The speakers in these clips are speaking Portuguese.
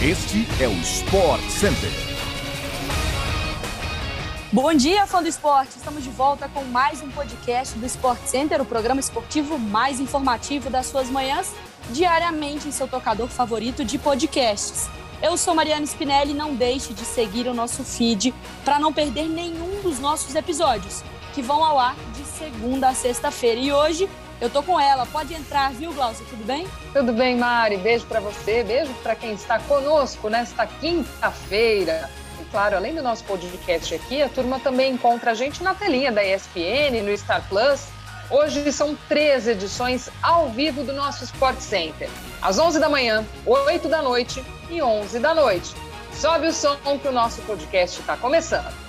Este é o Sport Center. Bom dia, fã do esporte! Estamos de volta com mais um podcast do Sport Center, o programa esportivo mais informativo das suas manhãs, diariamente em seu tocador favorito de podcasts. Eu sou Mariana Spinelli não deixe de seguir o nosso feed para não perder nenhum dos nossos episódios, que vão ao ar de segunda a sexta-feira. E hoje eu tô com ela. Pode entrar, viu, Glaucia? Tudo bem? Tudo bem, Mari. Beijo para você, beijo para quem está conosco nesta quinta-feira. E claro, além do nosso podcast aqui, a turma também encontra a gente na telinha da ESPN, no Star Plus. Hoje são três edições ao vivo do nosso Sport Center. Às 11 da manhã, 8 da noite e 11 da noite. Sobe o som que o nosso podcast está começando.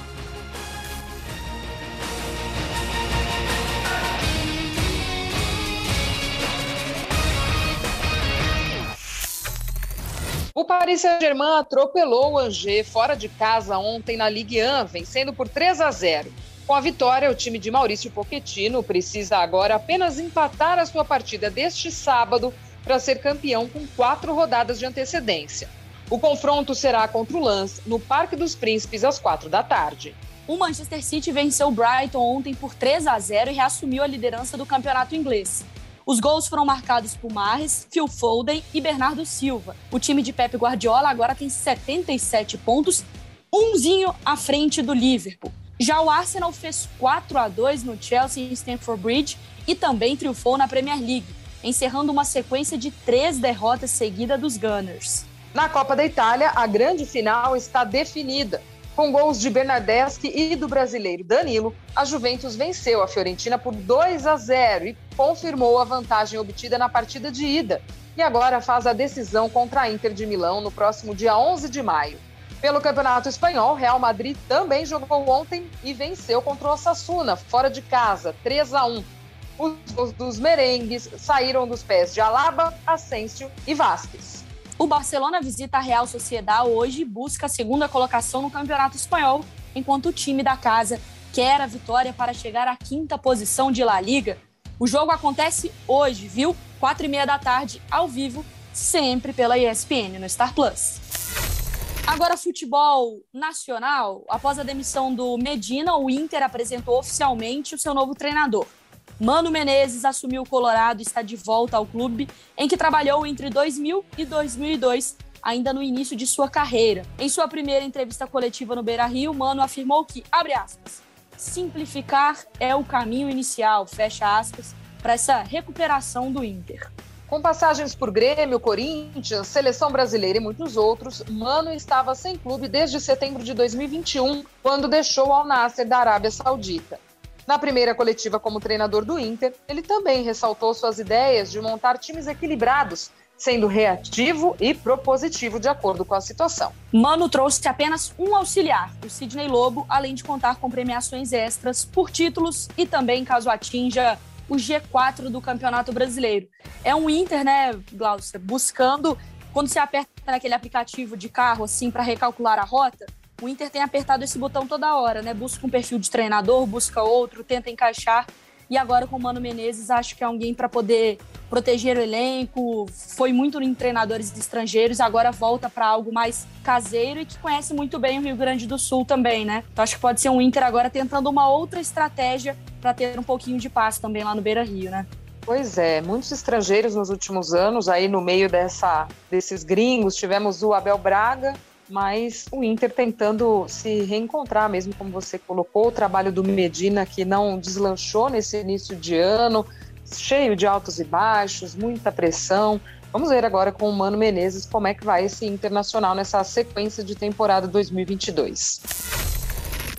O Paris Saint-Germain atropelou o Angers fora de casa ontem na Ligue 1, vencendo por 3 a 0. Com a vitória, o time de Maurício Pochettino precisa agora apenas empatar a sua partida deste sábado para ser campeão com quatro rodadas de antecedência. O confronto será contra o Lens no Parque dos Príncipes às quatro da tarde. O Manchester City venceu o Brighton ontem por 3 a 0 e reassumiu a liderança do campeonato inglês. Os gols foram marcados por Mahrez, Phil Foden e Bernardo Silva. O time de Pep Guardiola agora tem 77 pontos, umzinho à frente do Liverpool. Já o Arsenal fez 4 a 2 no Chelsea em Stamford Bridge e também triunfou na Premier League, encerrando uma sequência de três derrotas seguidas dos Gunners. Na Copa da Itália, a grande final está definida. Com gols de Bernardeschi e do brasileiro Danilo, a Juventus venceu a Fiorentina por 2 a 0 e confirmou a vantagem obtida na partida de ida. E agora faz a decisão contra a Inter de Milão no próximo dia 11 de maio. Pelo Campeonato Espanhol, Real Madrid também jogou ontem e venceu contra o Osasuna, fora de casa, 3 a 1. Os dos merengues saíram dos pés de Alaba, Asensio e Vasquez. O Barcelona visita a Real Sociedad hoje e busca a segunda colocação no Campeonato Espanhol, enquanto o time da casa quer a vitória para chegar à quinta posição de La Liga. O jogo acontece hoje, viu? Quatro e meia da tarde, ao vivo, sempre pela ESPN no Star Plus. Agora, futebol nacional. Após a demissão do Medina, o Inter apresentou oficialmente o seu novo treinador. Mano Menezes assumiu o Colorado e está de volta ao clube, em que trabalhou entre 2000 e 2002, ainda no início de sua carreira. Em sua primeira entrevista coletiva no Beira-Rio, Mano afirmou que, abre aspas, simplificar é o caminho inicial, fecha aspas, para essa recuperação do Inter. Com passagens por Grêmio, Corinthians, Seleção Brasileira e muitos outros, Mano estava sem clube desde setembro de 2021, quando deixou Al Nasser da Arábia Saudita. Na primeira coletiva como treinador do Inter, ele também ressaltou suas ideias de montar times equilibrados, sendo reativo e propositivo de acordo com a situação. Mano trouxe apenas um auxiliar, o Sidney Lobo, além de contar com premiações extras por títulos e também caso atinja o G4 do Campeonato Brasileiro. É um Inter, né, Glaucia, buscando quando você aperta naquele aplicativo de carro assim para recalcular a rota, o Inter tem apertado esse botão toda hora, né? Busca um perfil de treinador, busca outro, tenta encaixar. E agora com o Mano Menezes, acho que é alguém para poder proteger o elenco. Foi muito em treinadores estrangeiros, agora volta para algo mais caseiro e que conhece muito bem o Rio Grande do Sul também, né? Então acho que pode ser um Inter agora tentando uma outra estratégia para ter um pouquinho de paz também lá no Beira Rio, né? Pois é, muitos estrangeiros nos últimos anos, aí no meio dessa, desses gringos, tivemos o Abel Braga, mas o Inter tentando se reencontrar, mesmo como você colocou, o trabalho do Medina que não deslanchou nesse início de ano, cheio de altos e baixos, muita pressão. Vamos ver agora com o Mano Menezes como é que vai esse Internacional nessa sequência de temporada 2022.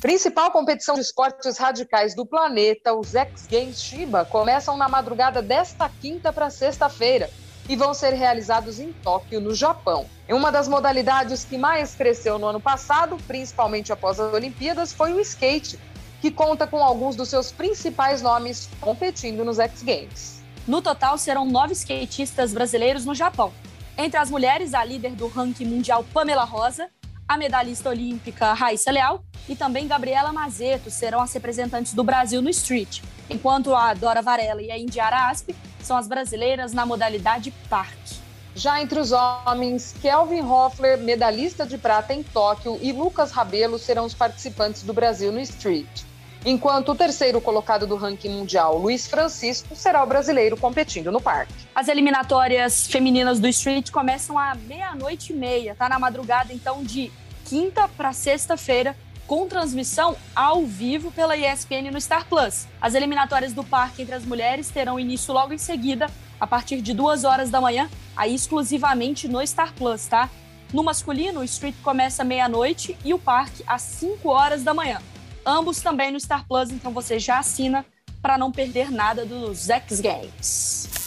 Principal competição de esportes radicais do planeta, os X Games Shiba, começam na madrugada desta quinta para sexta-feira e vão ser realizados em Tóquio, no Japão. Uma das modalidades que mais cresceu no ano passado, principalmente após as Olimpíadas, foi o skate, que conta com alguns dos seus principais nomes competindo nos X Games. No total, serão nove skatistas brasileiros no Japão. Entre as mulheres, a líder do ranking mundial Pamela Rosa, a medalhista olímpica Raíssa Leal e também Gabriela Mazeto serão as representantes do Brasil no street, enquanto a Dora Varela e a Indiara Asp são as brasileiras na modalidade parque. Já entre os homens, Kelvin Hoffler, medalhista de prata em Tóquio, e Lucas Rabelo serão os participantes do Brasil no Street. Enquanto o terceiro colocado do ranking mundial, Luiz Francisco, será o brasileiro competindo no parque. As eliminatórias femininas do Street começam à meia-noite e meia, tá? Na madrugada, então, de quinta para sexta-feira, com transmissão ao vivo pela ESPN no Star Plus. As eliminatórias do parque entre as mulheres terão início logo em seguida, a partir de duas horas da manhã, aí exclusivamente no Star Plus, tá? No masculino, o Street começa meia-noite e o parque às 5 horas da manhã. Ambos também no Star Plus, então você já assina para não perder nada dos X Games.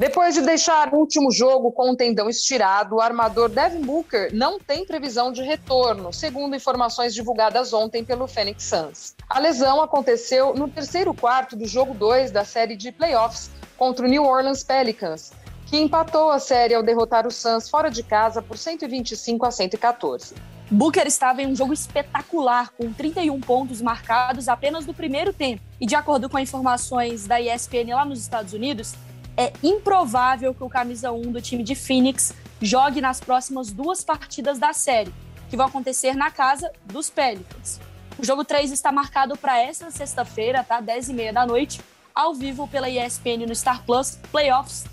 Depois de deixar o último jogo com o tendão estirado, o armador Devin Booker não tem previsão de retorno, segundo informações divulgadas ontem pelo Phoenix Suns. A lesão aconteceu no terceiro quarto do jogo 2 da série de playoffs contra o New Orleans Pelicans, que empatou a série ao derrotar o Suns fora de casa por 125 a 114. Booker estava em um jogo espetacular, com 31 pontos marcados apenas no primeiro tempo. E de acordo com informações da ESPN lá nos Estados Unidos, é improvável que o camisa 1 do time de Phoenix jogue nas próximas duas partidas da série, que vão acontecer na casa dos Pelicans. O jogo 3 está marcado para esta sexta-feira, tá? 10h30 da noite, ao vivo pela ESPN no Star Plus, Playoffs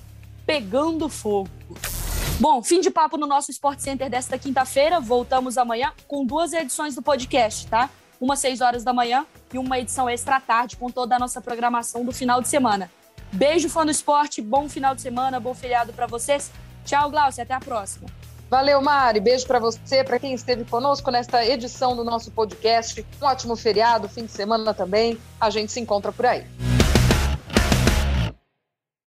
pegando fogo. Bom, fim de papo no nosso Sport Center desta quinta-feira. Voltamos amanhã com duas edições do podcast, tá? Uma às 6 horas da manhã e uma edição extra tarde com toda a nossa programação do final de semana. Beijo, fã do esporte, bom final de semana, bom feriado para vocês. Tchau, Glaucia, até a próxima. Valeu, Mari. Beijo para você, para quem esteve conosco nesta edição do nosso podcast. Um ótimo feriado, fim de semana também. A gente se encontra por aí.